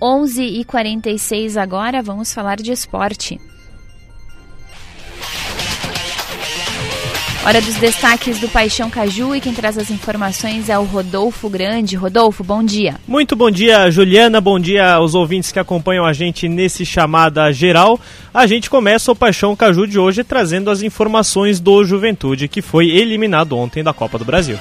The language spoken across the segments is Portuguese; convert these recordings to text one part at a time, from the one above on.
11h46 agora, vamos falar de esporte. Hora dos destaques do Paixão Caju e quem traz as informações é o Rodolfo Grande. Rodolfo, bom dia. Muito bom dia, Juliana. Bom dia aos ouvintes que acompanham a gente nesse chamada geral. A gente começa o Paixão Caju de hoje trazendo as informações do Juventude, que foi eliminado ontem da Copa do Brasil.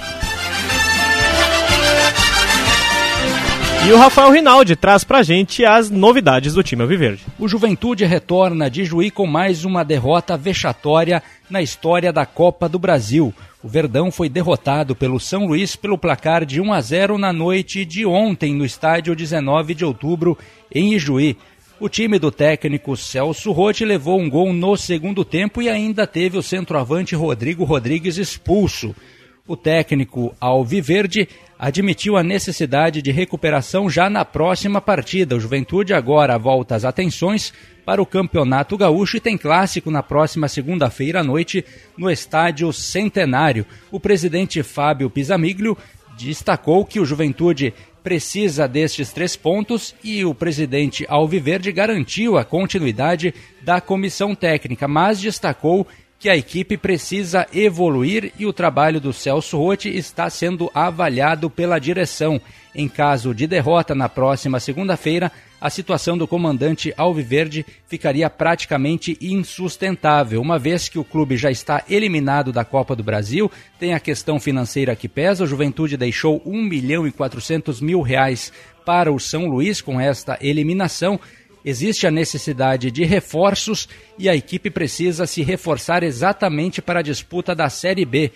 E o Rafael Rinaldi traz pra gente as novidades do time Alviverde. O Juventude retorna de Juí com mais uma derrota vexatória na história da Copa do Brasil. O Verdão foi derrotado pelo São Luís pelo placar de 1 a 0 na noite de ontem no estádio 19 de outubro em Ijuí. O time do técnico Celso Rotti levou um gol no segundo tempo e ainda teve o centroavante Rodrigo Rodrigues expulso. O técnico Alviverde admitiu a necessidade de recuperação já na próxima partida. O Juventude agora volta as atenções para o Campeonato Gaúcho e tem clássico na próxima segunda-feira à noite no Estádio Centenário. O presidente Fábio Pisamiglio destacou que o Juventude precisa destes três pontos e o presidente Alviverde garantiu a continuidade da comissão técnica, mas destacou que a equipe precisa evoluir e o trabalho do Celso Rotti está sendo avaliado pela direção. Em caso de derrota na próxima segunda-feira, a situação do comandante Alviverde ficaria praticamente insustentável, uma vez que o clube já está eliminado da Copa do Brasil, tem a questão financeira que pesa, a Juventude deixou 1 milhão e 400 mil reais para o São Luís com esta eliminação existe a necessidade de reforços e a equipe precisa se reforçar exatamente para a disputa da Série B.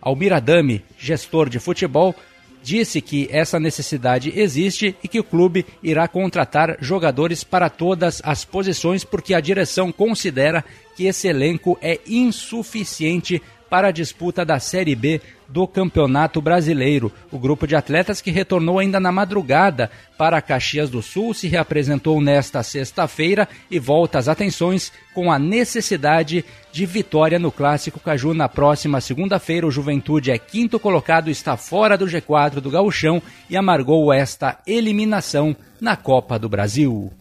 Almiradame, gestor de futebol, disse que essa necessidade existe e que o clube irá contratar jogadores para todas as posições porque a direção considera que esse elenco é insuficiente para a disputa da Série B do Campeonato Brasileiro. O grupo de atletas que retornou ainda na madrugada para Caxias do Sul se reapresentou nesta sexta-feira e volta às atenções com a necessidade de vitória no Clássico Caju na próxima segunda-feira. O Juventude é quinto colocado, está fora do G4 do Gauchão e amargou esta eliminação na Copa do Brasil.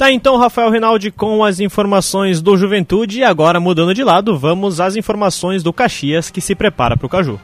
Tá então Rafael Rinaldi com as informações do Juventude e agora mudando de lado, vamos às informações do Caxias que se prepara para o Caju.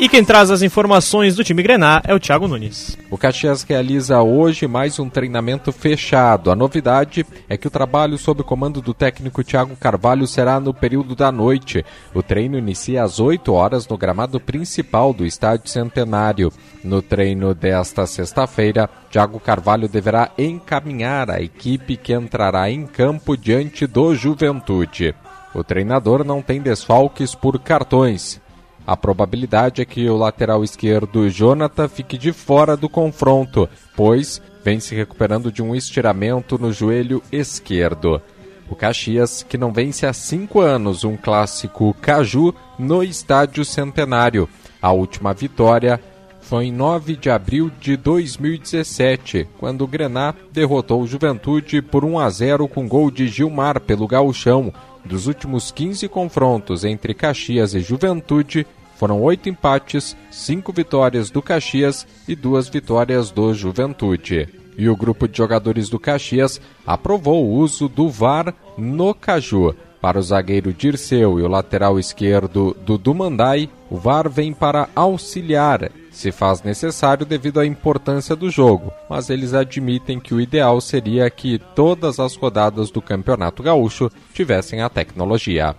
E quem traz as informações do time Grená é o Thiago Nunes. O Caxias realiza hoje mais um treinamento fechado. A novidade é que o trabalho sob comando do técnico Thiago Carvalho será no período da noite. O treino inicia às 8 horas no gramado principal do Estádio Centenário. No treino desta sexta-feira, Thiago Carvalho deverá encaminhar a equipe que entrará em campo diante do Juventude. O treinador não tem desfalques por cartões. A probabilidade é que o lateral esquerdo Jonathan fique de fora do confronto, pois vem se recuperando de um estiramento no joelho esquerdo. O Caxias, que não vence há cinco anos um clássico Caju no Estádio Centenário. A última vitória foi em 9 de abril de 2017, quando o Grená derrotou o Juventude por 1 a 0 com gol de Gilmar pelo Gauchão. Dos últimos 15 confrontos entre Caxias e Juventude, foram oito empates, cinco vitórias do Caxias e duas vitórias do Juventude. E o grupo de jogadores do Caxias aprovou o uso do VAR no Caju. Para o zagueiro Dirceu e o lateral esquerdo Dudu Mandai, o VAR vem para auxiliar, se faz necessário devido à importância do jogo, mas eles admitem que o ideal seria que todas as rodadas do Campeonato Gaúcho tivessem a tecnologia.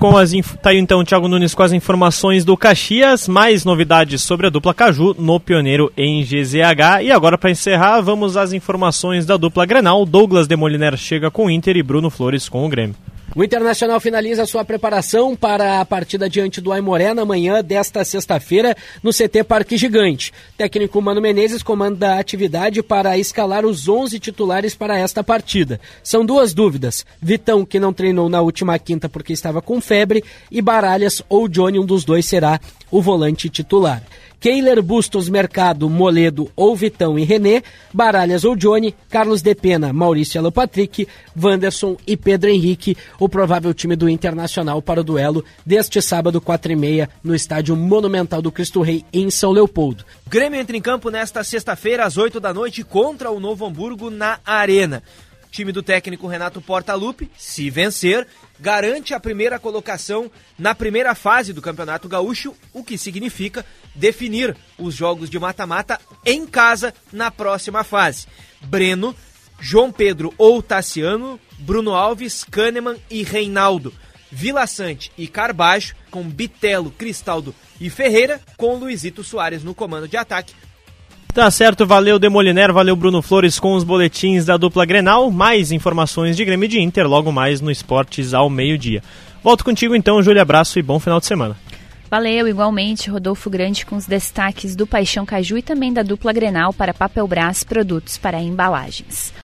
Com as inf... Tá aí então o Thiago Nunes com as informações do Caxias, mais novidades sobre a dupla Caju no Pioneiro em GZH. E agora para encerrar, vamos às informações da dupla Grenal. Douglas Demoliner chega com o Inter e Bruno Flores com o Grêmio. O Internacional finaliza sua preparação para a partida diante do Aimoré na manhã desta sexta-feira no CT Parque Gigante. técnico Mano Menezes comanda a atividade para escalar os 11 titulares para esta partida. São duas dúvidas: Vitão, que não treinou na última quinta porque estava com febre, e Baralhas ou Johnny, um dos dois será o volante titular. Keiler Bustos Mercado, Moledo ou Vitão e René, Baralhas ou Johnny, Carlos De Pena, Maurício Elo Patrick, Wanderson e Pedro Henrique, o provável time do Internacional para o duelo deste sábado, 4 e meia, no estádio Monumental do Cristo Rei, em São Leopoldo. Grêmio entra em campo nesta sexta-feira, às 8 da noite, contra o Novo Hamburgo na Arena. Time do técnico Renato Portaluppi, se vencer, garante a primeira colocação na primeira fase do Campeonato Gaúcho, o que significa definir os jogos de mata-mata em casa na próxima fase. Breno, João Pedro ou Tassiano, Bruno Alves, Kahneman e Reinaldo. Vila Sante e Carbaixo, com Bitelo, Cristaldo e Ferreira, com Luizito Soares no comando de ataque, Tá certo, valeu Demoliner, valeu Bruno Flores com os boletins da dupla Grenal. Mais informações de Grêmio de Inter logo mais no Esportes ao meio-dia. Volto contigo então, Júlia. Abraço e bom final de semana. Valeu, igualmente, Rodolfo Grande com os destaques do Paixão Caju e também da dupla Grenal para Papel Brás Produtos para Embalagens.